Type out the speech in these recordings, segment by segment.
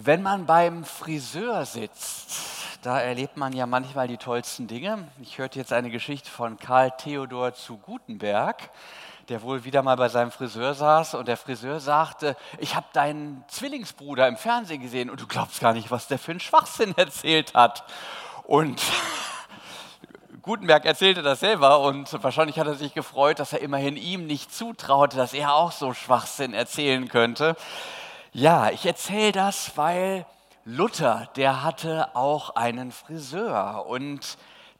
Wenn man beim Friseur sitzt, da erlebt man ja manchmal die tollsten Dinge. Ich hörte jetzt eine Geschichte von Karl Theodor zu Gutenberg, der wohl wieder mal bei seinem Friseur saß und der Friseur sagte, ich habe deinen Zwillingsbruder im Fernsehen gesehen und du glaubst gar nicht, was der für einen Schwachsinn erzählt hat. Und Gutenberg erzählte das selber und wahrscheinlich hat er sich gefreut, dass er immerhin ihm nicht zutraute, dass er auch so Schwachsinn erzählen könnte. Ja, ich erzähle das, weil Luther, der hatte auch einen Friseur und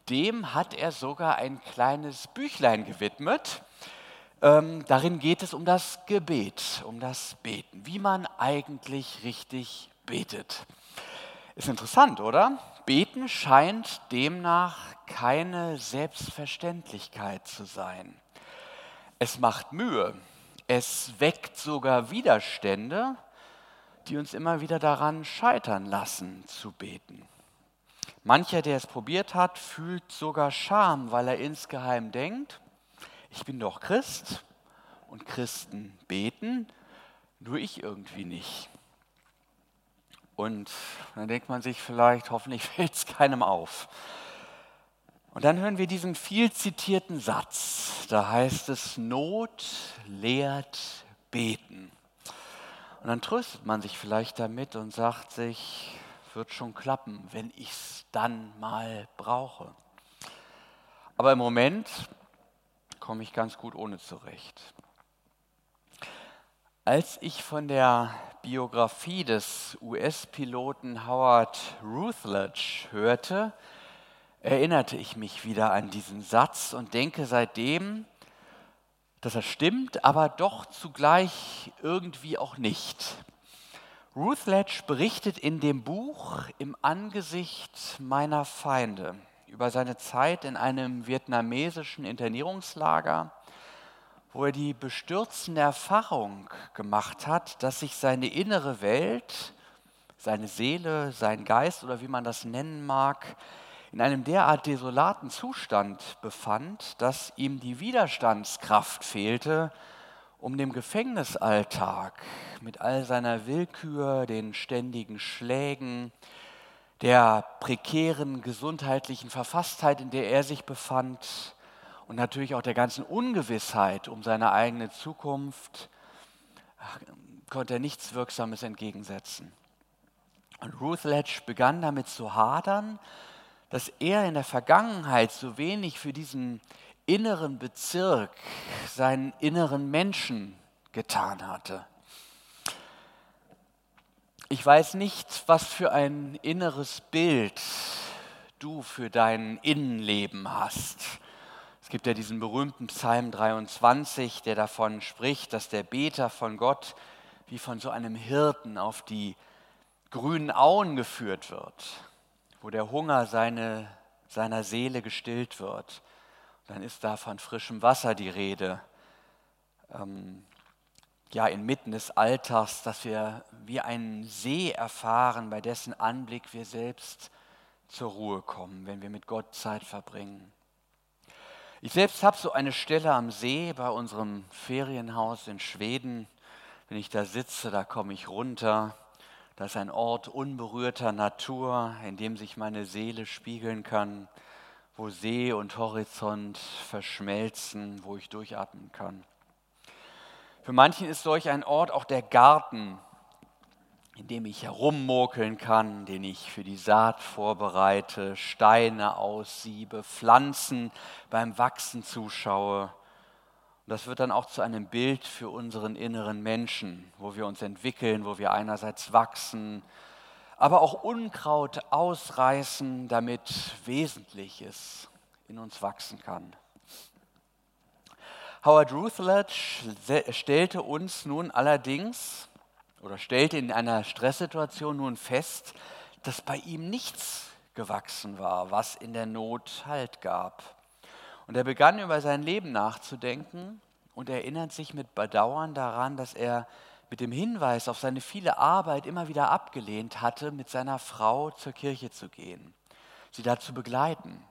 dem hat er sogar ein kleines Büchlein gewidmet. Ähm, darin geht es um das Gebet, um das Beten, wie man eigentlich richtig betet. Ist interessant, oder? Beten scheint demnach keine Selbstverständlichkeit zu sein. Es macht Mühe, es weckt sogar Widerstände die uns immer wieder daran scheitern lassen zu beten. Mancher, der es probiert hat, fühlt sogar Scham, weil er insgeheim denkt, ich bin doch Christ und Christen beten, nur ich irgendwie nicht. Und dann denkt man sich vielleicht, hoffentlich fällt es keinem auf. Und dann hören wir diesen viel zitierten Satz. Da heißt es, Not lehrt beten. Und dann tröstet man sich vielleicht damit und sagt sich, wird schon klappen, wenn ich es dann mal brauche. Aber im Moment komme ich ganz gut ohne zurecht. Als ich von der Biografie des US-Piloten Howard Rutledge hörte, erinnerte ich mich wieder an diesen Satz und denke seitdem, dass er stimmt, aber doch zugleich irgendwie auch nicht. Ruth Ledge berichtet in dem Buch Im Angesicht meiner Feinde über seine Zeit in einem vietnamesischen Internierungslager, wo er die bestürzende Erfahrung gemacht hat, dass sich seine innere Welt, seine Seele, sein Geist oder wie man das nennen mag, in einem derart desolaten Zustand befand, dass ihm die Widerstandskraft fehlte, um dem Gefängnisalltag mit all seiner Willkür, den ständigen Schlägen, der prekären gesundheitlichen Verfasstheit, in der er sich befand und natürlich auch der ganzen Ungewissheit um seine eigene Zukunft, konnte er nichts Wirksames entgegensetzen. Und Ruth Ledge begann damit zu hadern, dass er in der Vergangenheit so wenig für diesen inneren Bezirk, seinen inneren Menschen getan hatte. Ich weiß nicht, was für ein inneres Bild du für dein Innenleben hast. Es gibt ja diesen berühmten Psalm 23, der davon spricht, dass der Beter von Gott wie von so einem Hirten auf die grünen Auen geführt wird wo der Hunger seine, seiner Seele gestillt wird. Dann ist da von frischem Wasser die Rede. Ähm, ja, inmitten des Alltags, dass wir wie einen See erfahren, bei dessen Anblick wir selbst zur Ruhe kommen, wenn wir mit Gott Zeit verbringen. Ich selbst habe so eine Stelle am See bei unserem Ferienhaus in Schweden. Wenn ich da sitze, da komme ich runter das ist ein Ort unberührter Natur, in dem sich meine Seele spiegeln kann, wo See und Horizont verschmelzen, wo ich durchatmen kann. Für manchen ist solch ein Ort auch der Garten, in dem ich herummurkeln kann, den ich für die Saat vorbereite, Steine aussiebe, Pflanzen beim Wachsen zuschaue und das wird dann auch zu einem Bild für unseren inneren Menschen, wo wir uns entwickeln, wo wir einerseits wachsen, aber auch Unkraut ausreißen, damit Wesentliches in uns wachsen kann. Howard Rutledge stellte uns nun allerdings oder stellte in einer Stresssituation nun fest, dass bei ihm nichts gewachsen war, was in der Not Halt gab. Und er begann über sein Leben nachzudenken und erinnert sich mit Bedauern daran, dass er mit dem Hinweis auf seine viele Arbeit immer wieder abgelehnt hatte, mit seiner Frau zur Kirche zu gehen, sie da zu begleiten.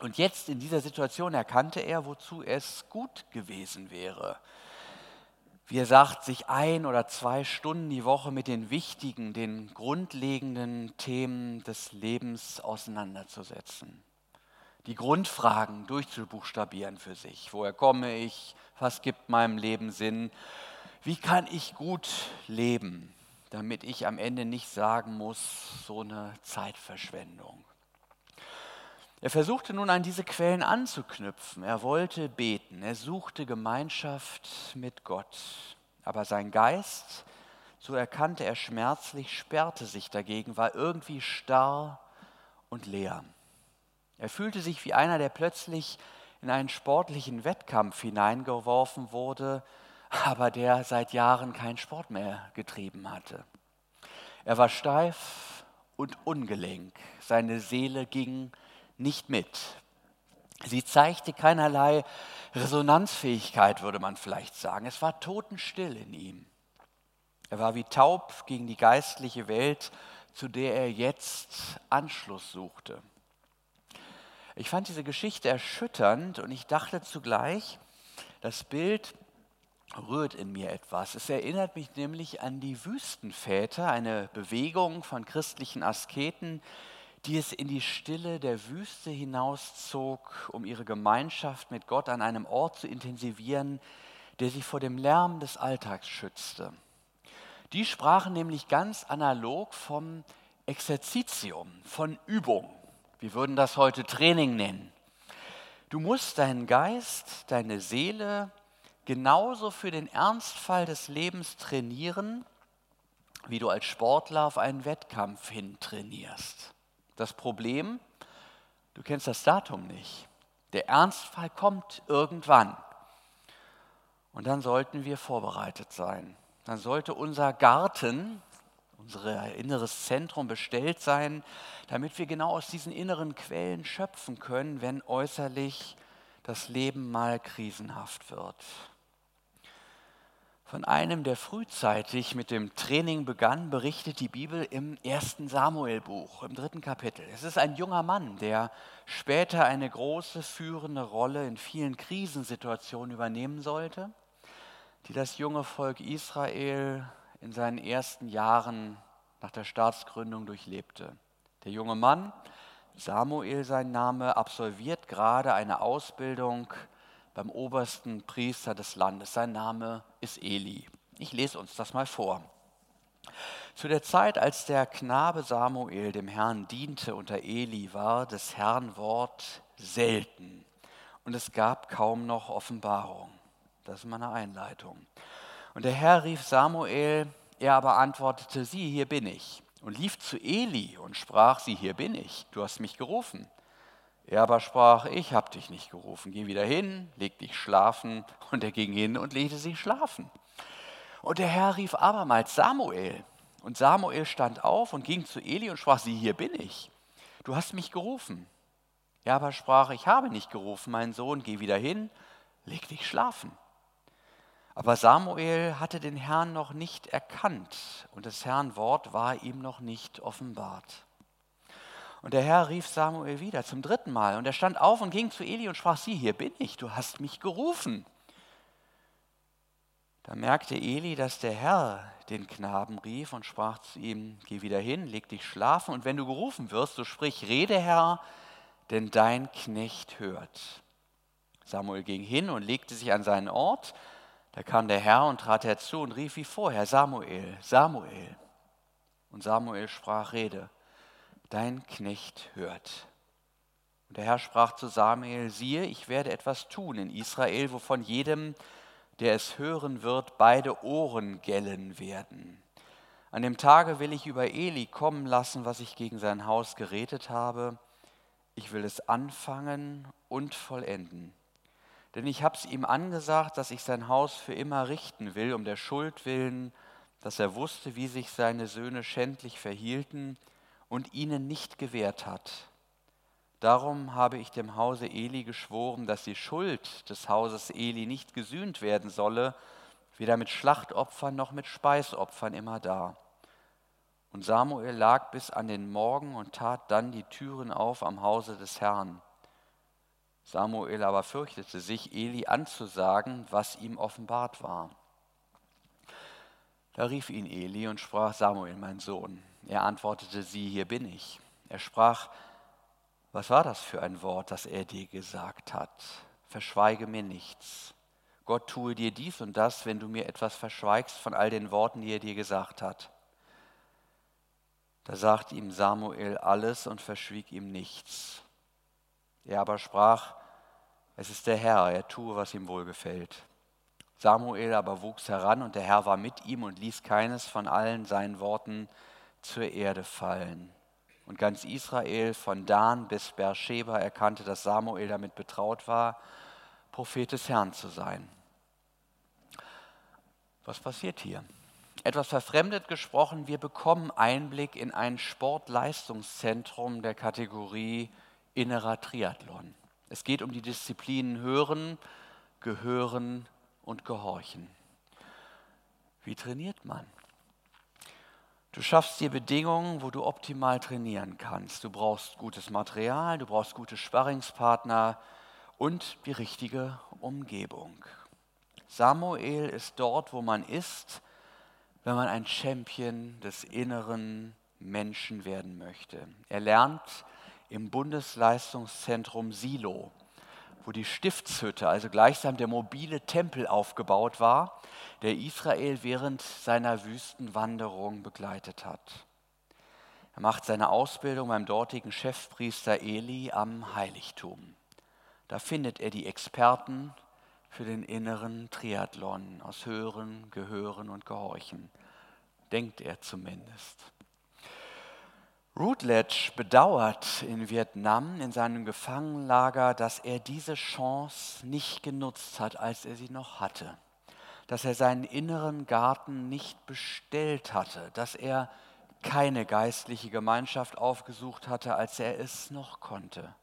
Und jetzt in dieser Situation erkannte er, wozu es gut gewesen wäre. wie er sagt, sich ein oder zwei Stunden die Woche mit den wichtigen, den grundlegenden Themen des Lebens auseinanderzusetzen. Die Grundfragen durchzubuchstabieren für sich. Woher komme ich? Was gibt meinem Leben Sinn? Wie kann ich gut leben, damit ich am Ende nicht sagen muss, so eine Zeitverschwendung? Er versuchte nun an diese Quellen anzuknüpfen. Er wollte beten. Er suchte Gemeinschaft mit Gott. Aber sein Geist, so erkannte er schmerzlich, sperrte sich dagegen, war irgendwie starr und leer. Er fühlte sich wie einer, der plötzlich in einen sportlichen Wettkampf hineingeworfen wurde, aber der seit Jahren keinen Sport mehr getrieben hatte. Er war steif und ungelenk. Seine Seele ging nicht mit. Sie zeigte keinerlei Resonanzfähigkeit, würde man vielleicht sagen. Es war totenstill in ihm. Er war wie taub gegen die geistliche Welt, zu der er jetzt Anschluss suchte. Ich fand diese Geschichte erschütternd und ich dachte zugleich, das Bild rührt in mir etwas. Es erinnert mich nämlich an die Wüstenväter, eine Bewegung von christlichen Asketen, die es in die Stille der Wüste hinauszog, um ihre Gemeinschaft mit Gott an einem Ort zu intensivieren, der sie vor dem Lärm des Alltags schützte. Die sprachen nämlich ganz analog vom Exerzitium, von Übung. Wir würden das heute Training nennen. Du musst deinen Geist, deine Seele genauso für den Ernstfall des Lebens trainieren, wie du als Sportler auf einen Wettkampf hin trainierst. Das Problem, du kennst das Datum nicht. Der Ernstfall kommt irgendwann. Und dann sollten wir vorbereitet sein. Dann sollte unser Garten, unser inneres Zentrum bestellt sein, damit wir genau aus diesen inneren Quellen schöpfen können, wenn äußerlich das Leben mal krisenhaft wird von einem, der frühzeitig mit dem Training begann, berichtet die Bibel im ersten Samuelbuch, im dritten Kapitel. Es ist ein junger Mann, der später eine große führende Rolle in vielen Krisensituationen übernehmen sollte, die das junge Volk Israel in seinen ersten Jahren nach der Staatsgründung durchlebte. Der junge Mann, Samuel sein Name, absolviert gerade eine Ausbildung beim obersten Priester des Landes. Sein Name ist Eli. Ich lese uns das mal vor. Zu der Zeit, als der Knabe Samuel dem Herrn diente unter Eli, war des Herrn Wort selten und es gab kaum noch Offenbarung. Das ist meine Einleitung. Und der Herr rief Samuel, er aber antwortete, sieh, hier bin ich. Und lief zu Eli und sprach, sieh, hier bin ich, du hast mich gerufen. Er aber sprach, ich habe dich nicht gerufen, geh wieder hin, leg dich schlafen. Und er ging hin und legte sich schlafen. Und der Herr rief abermals Samuel. Und Samuel stand auf und ging zu Eli und sprach, sieh, hier bin ich. Du hast mich gerufen. Er aber sprach, ich habe nicht gerufen, mein Sohn, geh wieder hin, leg dich schlafen. Aber Samuel hatte den Herrn noch nicht erkannt und des Herrn Wort war ihm noch nicht offenbart. Und der Herr rief Samuel wieder zum dritten Mal. Und er stand auf und ging zu Eli und sprach, sieh, hier bin ich, du hast mich gerufen. Da merkte Eli, dass der Herr den Knaben rief und sprach zu ihm, geh wieder hin, leg dich schlafen und wenn du gerufen wirst, so sprich, rede Herr, denn dein Knecht hört. Samuel ging hin und legte sich an seinen Ort. Da kam der Herr und trat herzu und rief wie vorher, Samuel, Samuel. Und Samuel sprach, rede dein Knecht hört. Und der Herr sprach zu Samuel, siehe, ich werde etwas tun in Israel, wovon jedem, der es hören wird, beide Ohren gellen werden. An dem Tage will ich über Eli kommen lassen, was ich gegen sein Haus geredet habe. Ich will es anfangen und vollenden. Denn ich habe es ihm angesagt, dass ich sein Haus für immer richten will, um der Schuld willen, dass er wusste, wie sich seine Söhne schändlich verhielten und ihnen nicht gewährt hat. Darum habe ich dem Hause Eli geschworen, dass die Schuld des Hauses Eli nicht gesühnt werden solle, weder mit Schlachtopfern noch mit Speisopfern immer da. Und Samuel lag bis an den Morgen und tat dann die Türen auf am Hause des Herrn. Samuel aber fürchtete sich, Eli anzusagen, was ihm offenbart war. Da rief ihn Eli und sprach, Samuel, mein Sohn. Er antwortete, sie, hier bin ich. Er sprach, was war das für ein Wort, das er dir gesagt hat? Verschweige mir nichts. Gott tue dir dies und das, wenn du mir etwas verschweigst von all den Worten, die er dir gesagt hat. Da sagte ihm Samuel alles und verschwieg ihm nichts. Er aber sprach, es ist der Herr, er tue, was ihm wohlgefällt. Samuel aber wuchs heran und der Herr war mit ihm und ließ keines von allen seinen Worten zur Erde fallen. Und ganz Israel von Dan bis Beersheba erkannte, dass Samuel damit betraut war, Prophet des Herrn zu sein. Was passiert hier? Etwas verfremdet gesprochen, wir bekommen Einblick in ein Sportleistungszentrum der Kategorie innerer Triathlon. Es geht um die Disziplinen Hören, Gehören und Gehorchen. Wie trainiert man? Du schaffst dir Bedingungen, wo du optimal trainieren kannst. Du brauchst gutes Material, du brauchst gute Sparringspartner und die richtige Umgebung. Samuel ist dort, wo man ist, wenn man ein Champion des inneren Menschen werden möchte. Er lernt im Bundesleistungszentrum Silo wo die Stiftshütte, also gleichsam der mobile Tempel aufgebaut war, der Israel während seiner Wüstenwanderung begleitet hat. Er macht seine Ausbildung beim dortigen Chefpriester Eli am Heiligtum. Da findet er die Experten für den inneren Triathlon aus Hören, Gehören und Gehorchen. Denkt er zumindest. Routledge bedauert in Vietnam in seinem Gefangenenlager, dass er diese Chance nicht genutzt hat, als er sie noch hatte. Dass er seinen inneren Garten nicht bestellt hatte, dass er keine geistliche Gemeinschaft aufgesucht hatte, als er es noch konnte.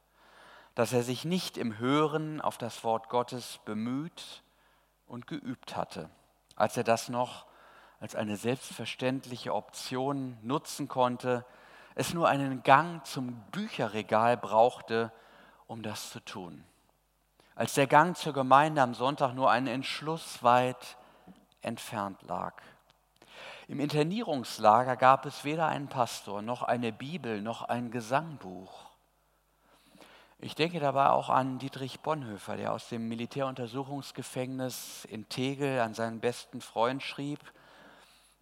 Dass er sich nicht im Hören auf das Wort Gottes bemüht und geübt hatte, als er das noch als eine selbstverständliche Option nutzen konnte, es nur einen Gang zum Bücherregal brauchte, um das zu tun. Als der Gang zur Gemeinde am Sonntag nur einen Entschluss weit entfernt lag. Im Internierungslager gab es weder einen Pastor, noch eine Bibel, noch ein Gesangbuch. Ich denke dabei auch an Dietrich Bonhoeffer, der aus dem Militäruntersuchungsgefängnis in Tegel an seinen besten Freund schrieb,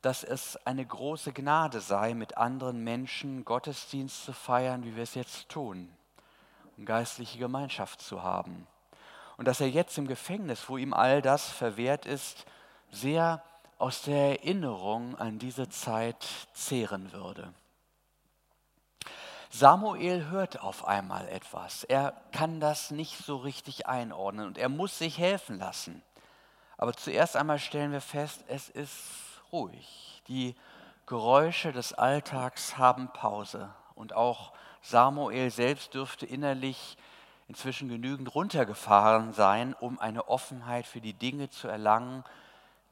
dass es eine große Gnade sei, mit anderen Menschen Gottesdienst zu feiern, wie wir es jetzt tun, um geistliche Gemeinschaft zu haben. Und dass er jetzt im Gefängnis, wo ihm all das verwehrt ist, sehr aus der Erinnerung an diese Zeit zehren würde. Samuel hört auf einmal etwas. Er kann das nicht so richtig einordnen und er muss sich helfen lassen. Aber zuerst einmal stellen wir fest, es ist ruhig. Die Geräusche des Alltags haben Pause. Und auch Samuel selbst dürfte innerlich inzwischen genügend runtergefahren sein, um eine Offenheit für die Dinge zu erlangen,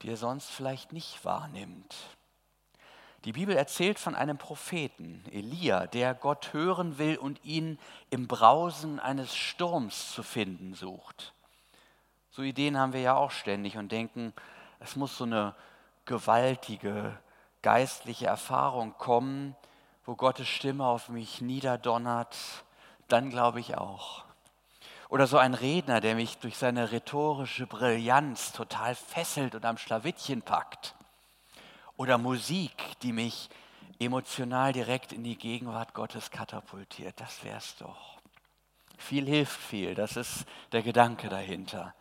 die er sonst vielleicht nicht wahrnimmt. Die Bibel erzählt von einem Propheten, Elia, der Gott hören will und ihn im Brausen eines Sturms zu finden sucht. So Ideen haben wir ja auch ständig und denken, es muss so eine gewaltige geistliche Erfahrung kommen, wo Gottes Stimme auf mich niederdonnert, dann glaube ich auch. Oder so ein Redner, der mich durch seine rhetorische Brillanz total fesselt und am Schlawittchen packt. Oder Musik, die mich emotional direkt in die Gegenwart Gottes katapultiert. Das wäre es doch. Viel hilft viel, das ist der Gedanke dahinter.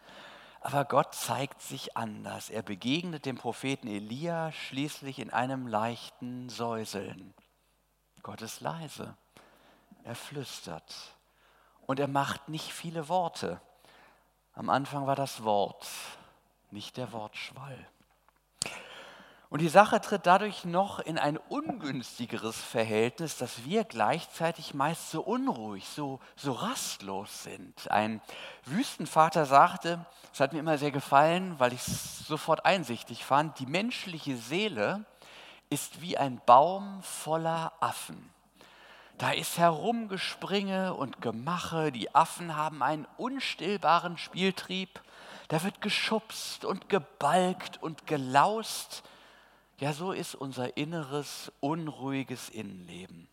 Aber Gott zeigt sich anders. Er begegnet dem Propheten Elia schließlich in einem leichten Säuseln. Gott ist leise. Er flüstert. Und er macht nicht viele Worte. Am Anfang war das Wort, nicht der Wortschwall. Und die Sache tritt dadurch noch in ein ungünstigeres Verhältnis, dass wir gleichzeitig meist so unruhig, so, so rastlos sind. Ein Wüstenvater sagte, es hat mir immer sehr gefallen, weil ich es sofort einsichtig fand, die menschliche Seele ist wie ein Baum voller Affen. Da ist Herumgespringe und Gemache, die Affen haben einen unstillbaren Spieltrieb, da wird geschubst und gebalgt und gelaust, Ja, so ist unser inneres, unruhiges Innenleben.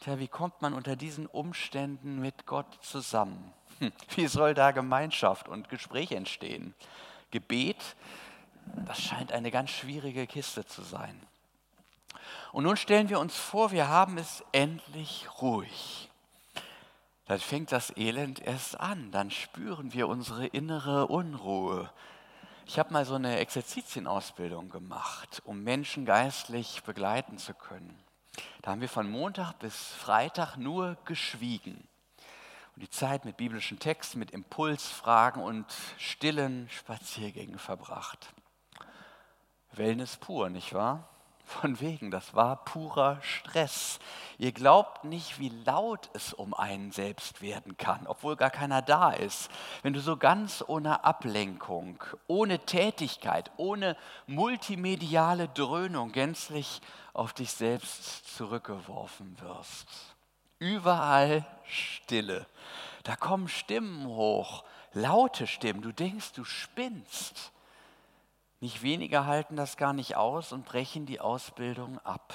Tja, wie kommt man unter diesen Umständen mit Gott zusammen? Hm, wie soll da Gemeinschaft und Gespräch entstehen? Gebet, das scheint eine ganz schwierige Kiste zu sein. Und nun stellen wir uns vor, wir haben es endlich ruhig. Dann fängt das Elend erst an, dann spüren wir unsere innere Unruhe. Ich habe mal so eine Exerzitienausbildung gemacht, um Menschen geistlich begleiten zu können. Da haben wir von Montag bis Freitag nur geschwiegen und die Zeit mit biblischen Texten, mit Impulsfragen und stillen Spaziergängen verbracht. Wellness pur, nicht wahr? Von wegen, das war purer Stress. Ihr glaubt nicht, wie laut es um einen selbst werden kann, obwohl gar keiner da ist. Wenn du so ganz ohne Ablenkung, ohne Tätigkeit, ohne multimediale Dröhnung gänzlich auf dich selbst zurückgeworfen wirst. Überall Stille. Da kommen Stimmen hoch, laute Stimmen. Du denkst, du spinnst. Nicht wenige halten das gar nicht aus und brechen die Ausbildung ab.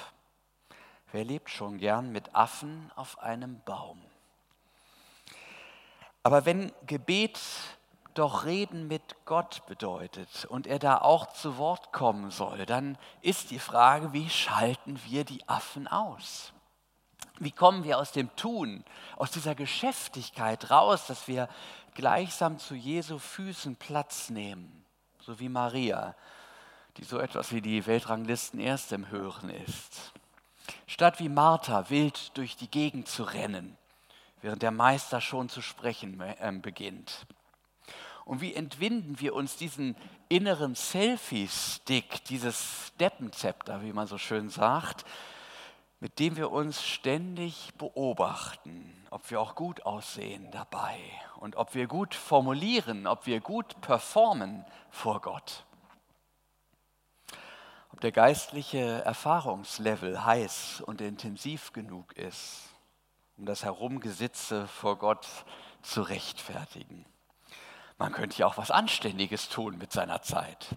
Wer lebt schon gern mit Affen auf einem Baum? Aber wenn Gebet doch Reden mit Gott bedeutet und er da auch zu Wort kommen soll, dann ist die Frage, wie schalten wir die Affen aus? Wie kommen wir aus dem Tun, aus dieser Geschäftigkeit raus, dass wir gleichsam zu Jesu Füßen Platz nehmen? So wie Maria, die so etwas wie die Weltranglisten erst im Hören ist. Statt wie Martha wild durch die Gegend zu rennen, während der Meister schon zu sprechen äh, beginnt. Und wie entwinden wir uns diesen inneren Selfie-Stick, dieses Deppenzepter, wie man so schön sagt, mit dem wir uns ständig beobachten, ob wir auch gut aussehen dabei und ob wir gut formulieren, ob wir gut performen vor Gott. Ob der geistliche Erfahrungslevel heiß und intensiv genug ist, um das Herumgesitze vor Gott zu rechtfertigen. Man könnte ja auch was Anständiges tun mit seiner Zeit.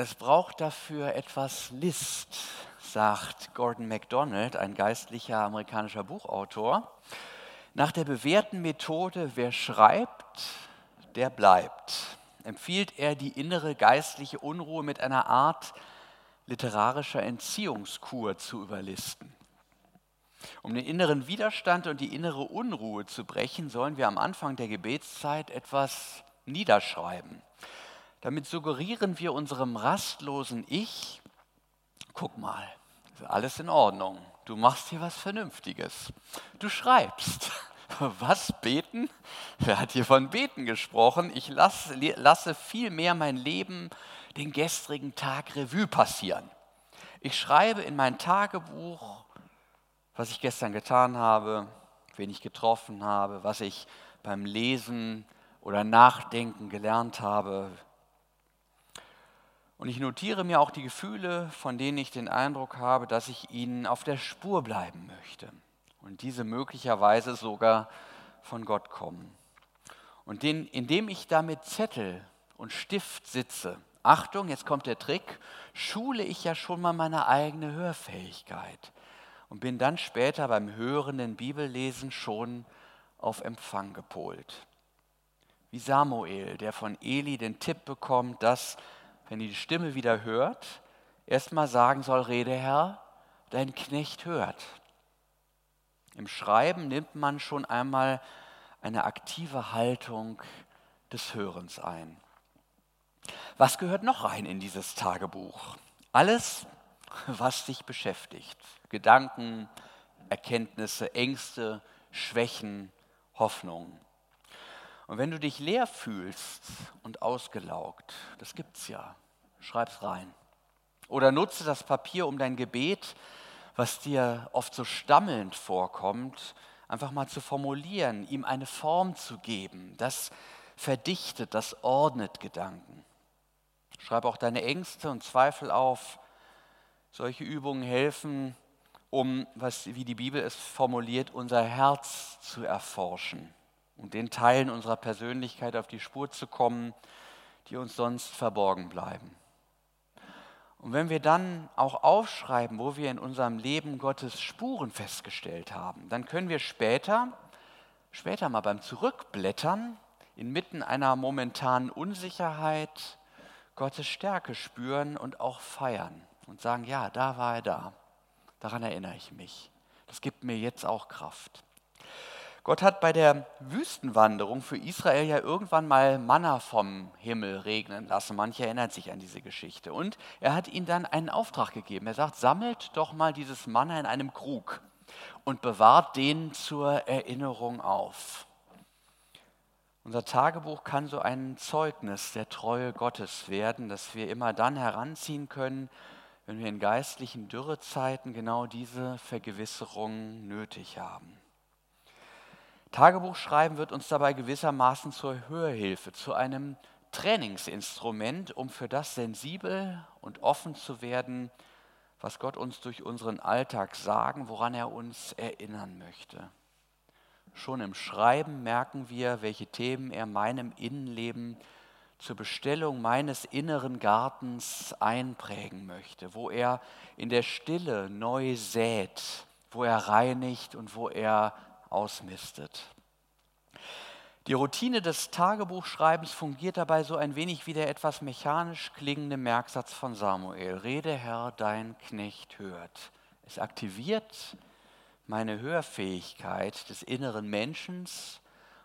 Es braucht dafür etwas List, sagt Gordon MacDonald, ein geistlicher amerikanischer Buchautor. Nach der bewährten Methode, wer schreibt, der bleibt, empfiehlt er die innere geistliche Unruhe mit einer Art literarischer Entziehungskur zu überlisten. Um den inneren Widerstand und die innere Unruhe zu brechen, sollen wir am Anfang der Gebetszeit etwas niederschreiben. Damit suggerieren wir unserem rastlosen Ich, guck mal, alles in Ordnung, du machst hier was Vernünftiges. Du schreibst. Was, beten? Wer hat hier von beten gesprochen? Ich lasse, lasse vielmehr mein Leben den gestrigen Tag Revue passieren. Ich schreibe in mein Tagebuch, was ich gestern getan habe, wen ich getroffen habe, was ich beim Lesen oder Nachdenken gelernt habe, und ich notiere mir auch die Gefühle, von denen ich den Eindruck habe, dass ich ihnen auf der Spur bleiben möchte. Und diese möglicherweise sogar von Gott kommen. Und den, indem ich da mit Zettel und Stift sitze, Achtung, jetzt kommt der Trick, schule ich ja schon mal meine eigene Hörfähigkeit und bin dann später beim hörenden Bibellesen schon auf Empfang gepolt. Wie Samuel, der von Eli den Tipp bekommt, dass wenn die Stimme wieder hört, erstmal sagen soll, Rede Herr, dein Knecht hört. Im Schreiben nimmt man schon einmal eine aktive Haltung des Hörens ein. Was gehört noch rein in dieses Tagebuch? Alles, was dich beschäftigt. Gedanken, Erkenntnisse, Ängste, Schwächen, Hoffnungen. Und wenn du dich leer fühlst und ausgelaugt, das gibt's ja, schreib's rein. Oder nutze das Papier, um dein Gebet, was dir oft so stammelnd vorkommt, einfach mal zu formulieren, ihm eine Form zu geben. Das verdichtet, das ordnet Gedanken. Schreib auch deine Ängste und Zweifel auf. Solche Übungen helfen, um, was, wie die Bibel es formuliert, unser Herz zu erforschen und den Teilen unserer Persönlichkeit auf die Spur zu kommen, die uns sonst verborgen bleiben. Und wenn wir dann auch aufschreiben, wo wir in unserem Leben Gottes Spuren festgestellt haben, dann können wir später, später mal beim Zurückblättern, inmitten einer momentanen Unsicherheit Gottes Stärke spüren und auch feiern und sagen, ja, da war er da. Daran erinnere ich mich. Das gibt mir jetzt auch Kraft. Gott hat bei der Wüstenwanderung für Israel ja irgendwann mal Manna vom Himmel regnen lassen. Manche erinnern sich an diese Geschichte. Und er hat ihnen dann einen Auftrag gegeben. Er sagt, sammelt doch mal dieses Manna in einem Krug und bewahrt den zur Erinnerung auf. Unser Tagebuch kann so ein Zeugnis der Treue Gottes werden, das wir immer dann heranziehen können, wenn wir in geistlichen Dürrezeiten genau diese Vergewisserung nötig haben. Tagebuchschreiben wird uns dabei gewissermaßen zur Hörhilfe, zu einem Trainingsinstrument, um für das sensibel und offen zu werden, was Gott uns durch unseren Alltag sagen, woran er uns erinnern möchte. Schon im Schreiben merken wir, welche Themen er meinem Innenleben zur Bestellung meines inneren Gartens einprägen möchte, wo er in der Stille neu sät, wo er reinigt und wo er ausmistet. Die Routine des Tagebuchschreibens fungiert dabei so ein wenig wie der etwas mechanisch klingende Merksatz von Samuel. Rede Herr, dein Knecht hört. Es aktiviert meine Hörfähigkeit des inneren Menschen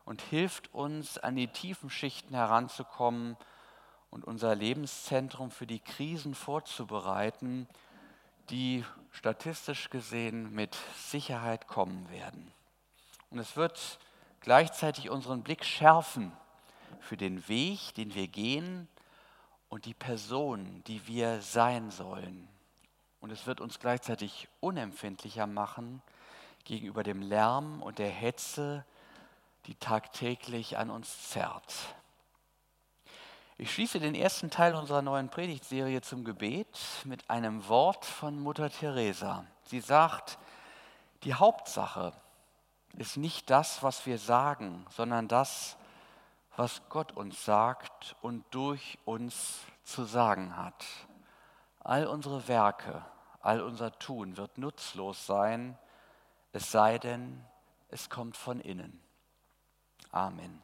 und hilft uns, an die tiefen Schichten heranzukommen und unser Lebenszentrum für die Krisen vorzubereiten, die statistisch gesehen mit Sicherheit kommen werden. Und es wird gleichzeitig unseren Blick schärfen für den Weg, den wir gehen und die Person, die wir sein sollen. Und es wird uns gleichzeitig unempfindlicher machen gegenüber dem Lärm und der Hetze, die tagtäglich an uns zerrt. Ich schließe den ersten Teil unserer neuen Predigtserie zum Gebet mit einem Wort von Mutter Teresa. Sie sagt, die Hauptsache ist nicht das, was wir sagen, sondern das, was Gott uns sagt und durch uns zu sagen hat. All unsere Werke, all unser Tun wird nutzlos sein, es sei denn, es kommt von innen. Amen.